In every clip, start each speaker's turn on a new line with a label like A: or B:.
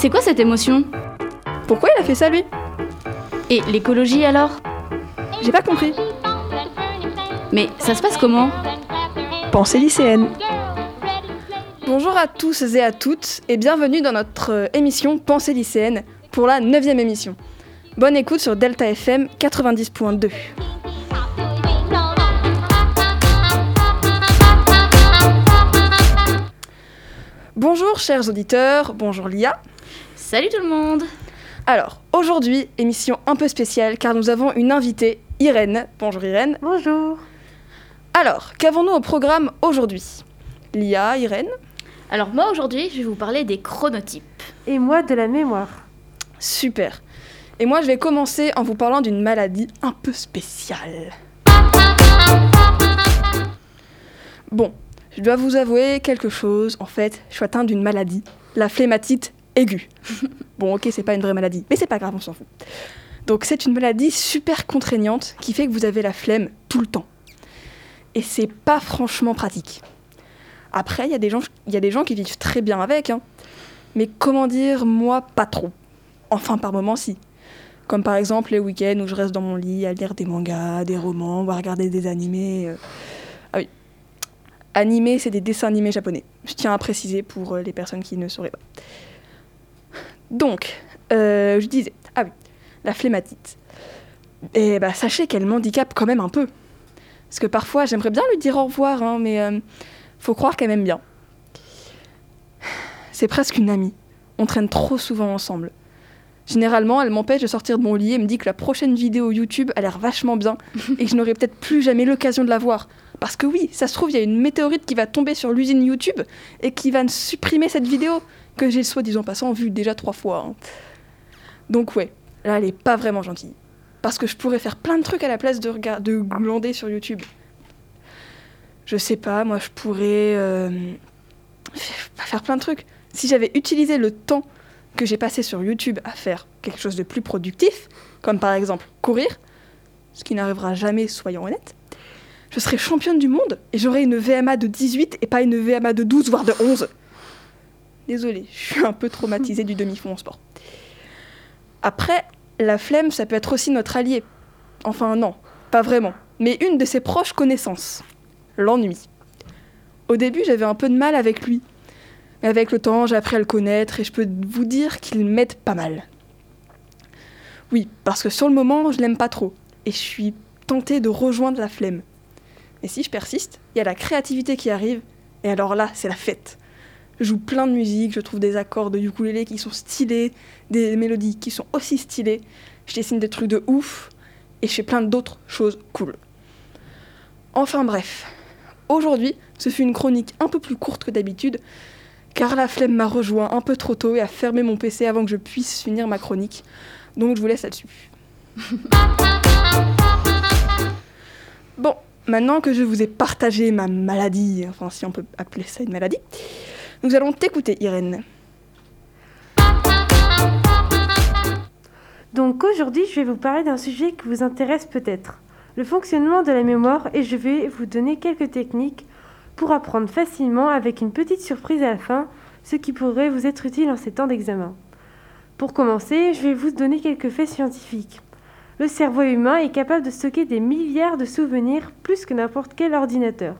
A: C'est quoi cette émotion
B: Pourquoi il a fait ça lui
A: Et l'écologie alors
B: J'ai pas compris.
A: Mais ça se passe comment
B: Pensée lycéenne. Bonjour à tous et à toutes et bienvenue dans notre euh, émission Pensée lycéenne pour la 9 émission. Bonne écoute sur Delta FM 90.2. Bonjour chers auditeurs, bonjour Lia.
A: Salut tout le monde
B: Alors, aujourd'hui, émission un peu spéciale car nous avons une invitée, Irène. Bonjour Irène.
C: Bonjour.
B: Alors, qu'avons-nous au programme aujourd'hui? Lia, Irène
A: Alors moi aujourd'hui, je vais vous parler des chronotypes.
C: Et moi de la mémoire.
B: Super. Et moi, je vais commencer en vous parlant d'une maladie un peu spéciale. Bon, je dois vous avouer quelque chose. En fait, je suis atteinte d'une maladie, la phlématite aiguë. bon, ok, c'est pas une vraie maladie, mais c'est pas grave, on s'en fout. Donc, c'est une maladie super contraignante qui fait que vous avez la flemme tout le temps. Et c'est pas franchement pratique. Après, il y, a des gens- y a des gens qui vivent très bien avec, hein. mais comment dire, moi, pas trop. Enfin, par moments, si. Comme par exemple les week-ends où je reste dans mon lit à lire des mangas, des romans, ou à regarder des animés. euh. Ah oui. Animés, c'est des dessins animés japonais. Je tiens à préciser pour euh, les personnes qui ne sauraient pas. Donc, euh, je disais, ah oui, la phlématite. Et bah, sachez qu'elle m'handicape quand même un peu. Parce que parfois, j'aimerais bien lui dire au revoir, hein, mais euh, faut croire qu'elle m'aime bien. C'est presque une amie. On traîne trop souvent ensemble. Généralement, elle m'empêche de sortir de mon lit et me dit que la prochaine vidéo YouTube a l'air vachement bien et que je n'aurai peut-être plus jamais l'occasion de la voir. Parce que oui, ça se trouve, il y a une météorite qui va tomber sur l'usine YouTube et qui va supprimer cette vidéo que j'ai soi-disant passant vue déjà trois fois. hein. Donc ouais, là, elle est pas vraiment gentille. Parce que je pourrais faire plein de trucs à la place de, de glander sur YouTube. Je sais pas, moi je pourrais euh, faire plein de trucs. Si j'avais utilisé le temps que j'ai passé sur YouTube à faire quelque chose de plus productif, comme par exemple courir, ce qui n'arrivera jamais, soyons honnêtes, je serais championne du monde et j'aurais une VMA de 18 et pas une VMA de 12, voire de 11. Désolée, je suis un peu traumatisée du demi-fond en sport. Après, la flemme, ça peut être aussi notre allié. Enfin non, pas vraiment, mais une de ses proches connaissances. L'ennui. Au début, j'avais un peu de mal avec lui. Mais avec le temps, j'ai appris à le connaître et je peux vous dire qu'il m'aide pas mal. Oui, parce que sur le moment, je l'aime pas trop. Et je suis tentée de rejoindre la flemme. Et si je persiste, il y a la créativité qui arrive. Et alors là, c'est la fête. Je joue plein de musique, je trouve des accords de ukulélé qui sont stylés, des mélodies qui sont aussi stylées. Je dessine des trucs de ouf. Et je fais plein d'autres choses cool. Enfin bref, aujourd'hui, ce fut une chronique un peu plus courte que d'habitude, car la flemme m'a rejoint un peu trop tôt et a fermé mon PC avant que je puisse finir ma chronique. Donc je vous laisse là-dessus. bon, maintenant que je vous ai partagé ma maladie, enfin si on peut appeler ça une maladie, nous allons t'écouter Irène.
C: Donc aujourd'hui, je vais vous parler d'un sujet qui vous intéresse peut-être, le fonctionnement de la mémoire et je vais vous donner quelques techniques pour apprendre facilement avec une petite surprise à la fin, ce qui pourrait vous être utile en ces temps d'examen. Pour commencer, je vais vous donner quelques faits scientifiques. Le cerveau humain est capable de stocker des milliards de souvenirs plus que n'importe quel ordinateur.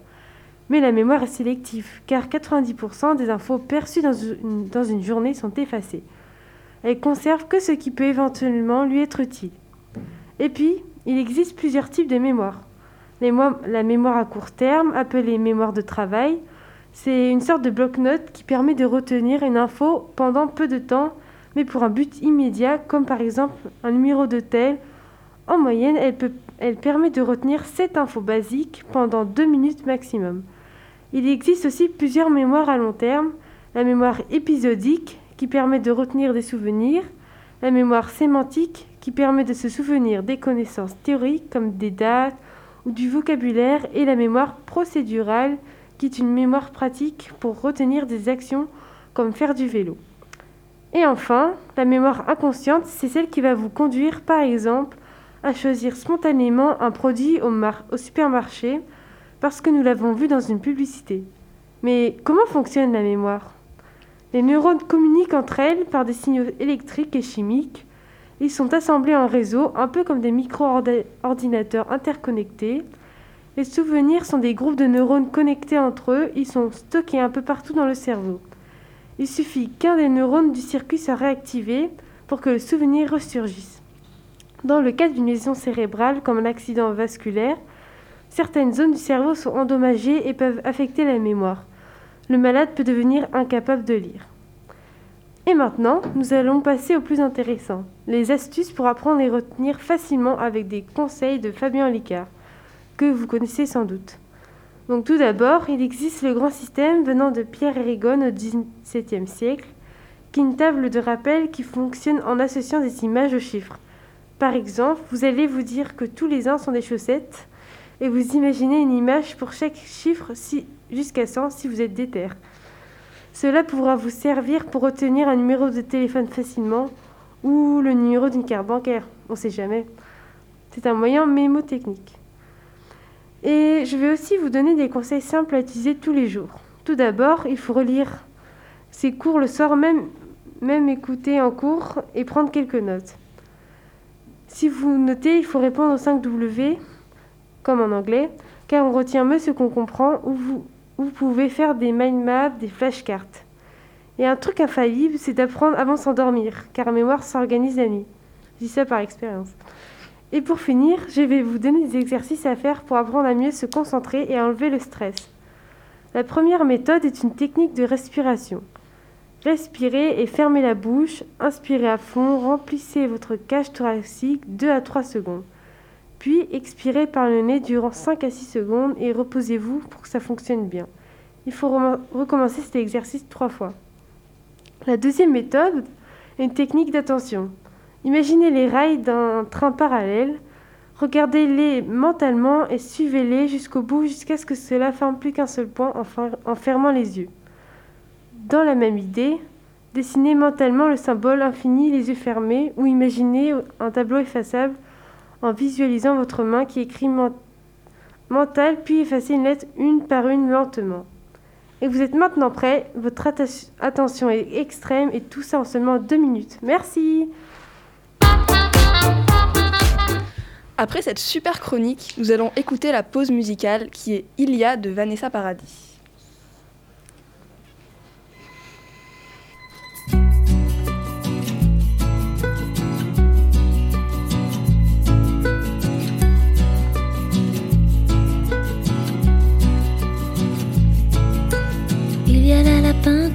C: Mais la mémoire est sélective, car 90% des infos perçues dans une, journée sont effacées. Elle conserve que ce qui peut éventuellement lui être utile. Et puis, il existe plusieurs types de mémoire. La mémoire à court terme, appelée mémoire de travail, c'est une sorte de bloc-notes qui permet de retenir une info pendant peu de temps, mais pour un but immédiat, comme par exemple un numéro d'hôtel. En moyenne, elle, permet de retenir 7 infos basiques pendant 2 minutes maximum. Il existe aussi plusieurs mémoires à long terme. La mémoire épisodique, qui permet de retenir des souvenirs. La mémoire sémantique, qui permet de se souvenir des connaissances théoriques comme des dates ou du vocabulaire. Et la mémoire procédurale, qui est une mémoire pratique pour retenir des actions comme faire du vélo. Et enfin, la mémoire inconsciente, c'est celle qui va vous conduire, par exemple, à choisir spontanément un produit au, au supermarché parce que nous l'avons vu dans une publicité. Mais comment fonctionne la mémoire? Les neurones communiquent entre elles par des signaux électriques et chimiques. Ils sont assemblés en réseau, un peu comme des micro-ordinateurs interconnectés. Les souvenirs sont des groupes de neurones connectés entre eux. Ils sont stockés un peu partout dans le cerveau. Il suffit qu'un des neurones du circuit soit réactivé pour que le souvenir ressurgisse. Dans le cas d'une lésion cérébrale, comme un accident vasculaire, certaines zones du cerveau sont endommagées et peuvent affecter la mémoire. Le malade peut devenir incapable de lire. Et maintenant, nous allons passer au plus intéressant, les astuces pour apprendre et retenir facilement avec des conseils de Fabien Licard, que vous connaissez sans doute. Donc tout d'abord, il existe le grand système venant de Pierre Erigone au XVIIe siècle, qui est une table de rappel qui fonctionne en associant des images aux chiffres. Par exemple, vous allez vous dire que tous les uns sont des chaussettes, et vous imaginez une image pour chaque chiffre jusqu'à 100 si vous êtes déter. Cela pourra vous servir pour retenir un numéro de téléphone facilement ou le numéro d'une carte bancaire. On ne sait jamais. C'est un moyen mémotechnique. Et je vais aussi vous donner des conseils simples à utiliser tous les jours. Tout d'abord, il faut relire ces cours le soir même, même écouter en cours et prendre quelques notes. Si vous notez, il faut répondre aux 5 W, comme en anglais, car on retient mieux ce qu'on comprend ou vous, vous pouvez faire des mind maps, des flashcards. Et un truc infaillible, c'est d'apprendre avant de s'endormir, car la mémoire s'organise la nuit. Je dis ça par expérience. Et pour finir, je vais vous donner des exercices à faire pour apprendre à mieux se concentrer et à enlever le stress. La première méthode est une technique de respiration. Respirez et fermez la bouche, inspirez à fond, remplissez votre cage thoracique 2 à 3 secondes. Puis expirez par le nez durant 5 à 6 secondes et reposez-vous pour que ça fonctionne bien. Il faut recommencer cet exercice trois fois. La deuxième méthode est une technique d'attention. Imaginez les rails d'un train parallèle, regardez-les mentalement et suivez-les jusqu'au bout jusqu'à ce que cela forme plus qu'un seul point en fermant les yeux. Dans la même idée, dessinez mentalement le symbole infini les yeux fermés ou imaginez un tableau effaçable en visualisant votre main qui écrit mental, puis effacez une lettre une par une lentement. Et vous êtes maintenant prêt, votre attention est extrême et tout ça en seulement deux minutes. Merci
B: Après cette super chronique, nous allons écouter la pause musicale qui est Il y a de Vanessa Paradis.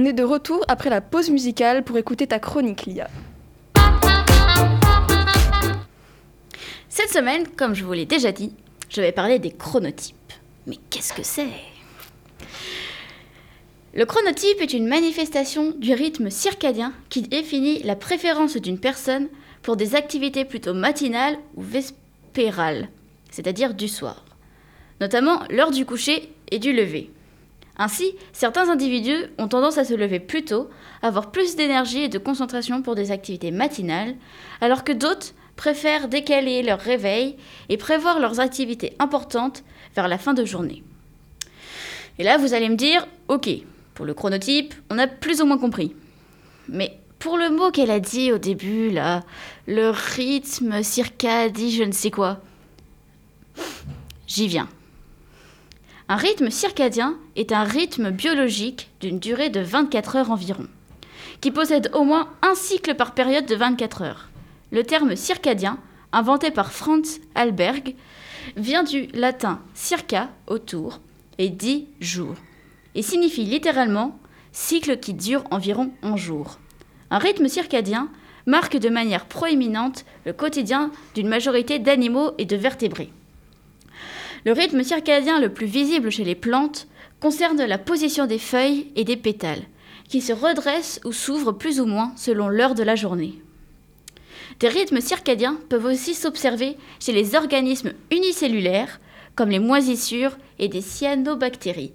B: On est de retour après la pause musicale pour écouter ta chronique, Lia.
A: Cette semaine, comme je vous l'ai déjà dit, je vais parler des chronotypes. Mais qu'est-ce que c'est? Le chronotype est une manifestation du rythme circadien qui définit la préférence d'une personne pour des activités plutôt matinales ou vespérales, c'est-à-dire du soir, notamment l'heure du coucher et du lever. Ainsi, certains individus ont tendance à se lever plus tôt, avoir plus d'énergie et de concentration pour des activités matinales, alors que d'autres préfèrent décaler leur réveil et prévoir leurs activités importantes vers la fin de journée. Et là, vous allez me dire, ok, pour le chronotype, on a plus ou moins compris. Mais pour le mot qu'elle a dit au début, là, le rythme circadien, je ne sais quoi, j'y viens. Un rythme circadien est un rythme biologique d'une durée de 24 heures environ, qui possède au moins un cycle par période de 24 heures. Le terme circadien, inventé par Franz Alberg, vient du latin circa, autour, et dit jour, et signifie littéralement cycle qui dure environ un jour. Un rythme circadien marque de manière proéminente le quotidien d'une majorité d'animaux et de vertébrés. Le rythme circadien le plus visible chez les plantes concerne la position des feuilles et des pétales, qui se redressent ou s'ouvrent plus ou moins selon l'heure de la journée. Des rythmes circadiens peuvent aussi s'observer chez les organismes unicellulaires, comme les moisissures et des cyanobactéries.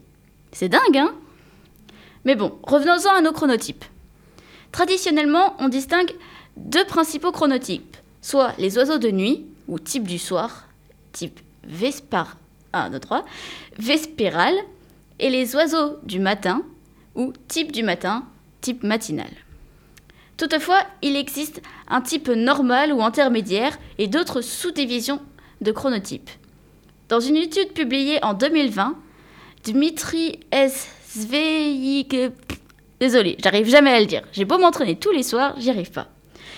A: C'est dingue, hein? Mais bon, revenons-en à nos chronotypes. Traditionnellement, on distingue deux principaux chronotypes, soit les oiseaux de nuit, ou type du soir, type Vespar, 1, 2, 3, vespéral, et les oiseaux du matin, ou type du matin, type matinal. Toutefois, il existe un type normal ou intermédiaire et d'autres sous-divisions de chronotypes. Dans une étude publiée en 2020, Dmitri S. Désolé, j'arrive jamais à le dire. J'ai beau m'entraîner tous les soirs, j'y arrive pas.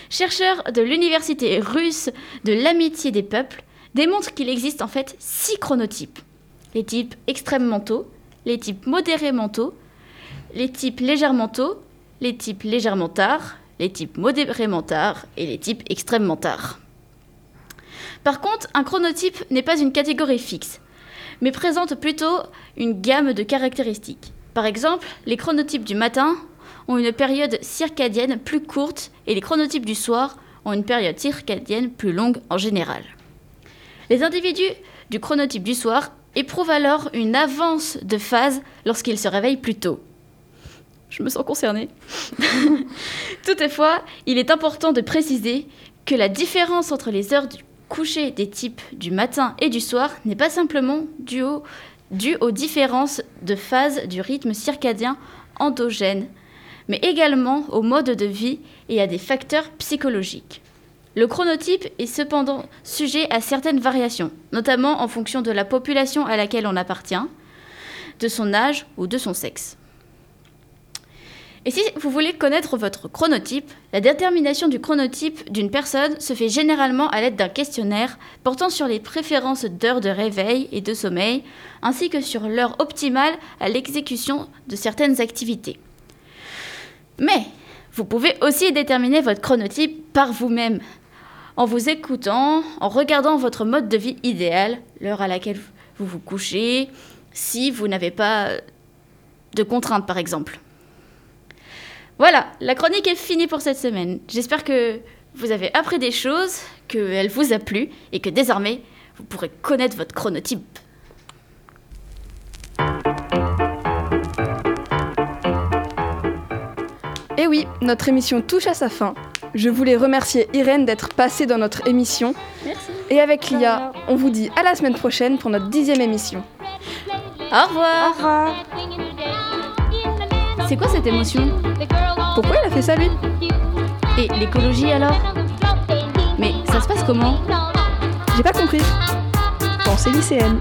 A: Chercheur de l'université russe de l'amitié des peuples, démontre qu'il existe en fait six chronotypes. Les types extrêmement tôt, les types modérément tôt, les types légèrement tôt, les types légèrement tard, les types modérément tard et les types extrêmement tard. Par contre, un chronotype n'est pas une catégorie fixe, mais présente plutôt une gamme de caractéristiques. Par exemple, les chronotypes du matin ont une période circadienne plus courte et les chronotypes du soir ont une période circadienne plus longue en général. Les individus du chronotype du soir éprouvent alors une avance de phase lorsqu'ils se réveillent plus tôt. Je me sens concernée. Toutefois, il est important de préciser que la différence entre les heures du coucher des types du matin et du soir n'est pas simplement due, au, due aux différences de phase du rythme circadien endogène, mais également au mode de vie et à des facteurs psychologiques. Le chronotype est cependant sujet à certaines variations, notamment en fonction de la population à laquelle on appartient, de son âge ou de son sexe. Et si vous voulez connaître votre chronotype, la détermination du chronotype d'une personne se fait généralement à l'aide d'un questionnaire portant sur les préférences d'heures de réveil et de sommeil, ainsi que sur l'heure optimale à l'exécution de certaines activités. Mais vous pouvez aussi déterminer votre chronotype par vous-même, en vous écoutant, en regardant votre mode de vie idéal, l'heure à laquelle vous vous couchez, si vous n'avez pas de contraintes par exemple. Voilà, la chronique est finie pour cette semaine. J'espère que vous avez appris des choses, qu'elle vous a plu et que désormais vous pourrez connaître votre chronotype.
B: Et oui, notre émission touche à sa fin. Je voulais remercier Irène d'être passée dans notre émission.
A: Merci.
B: Et avec Lia, on vous dit à la semaine prochaine pour notre dixième émission.
A: Au revoir.
C: Au revoir.
A: C'est quoi cette émotion?
B: Pourquoi il a fait ça lui?
A: Et l'écologie alors? Mais ça se passe comment?
B: J'ai pas compris. Pensée lycéenne.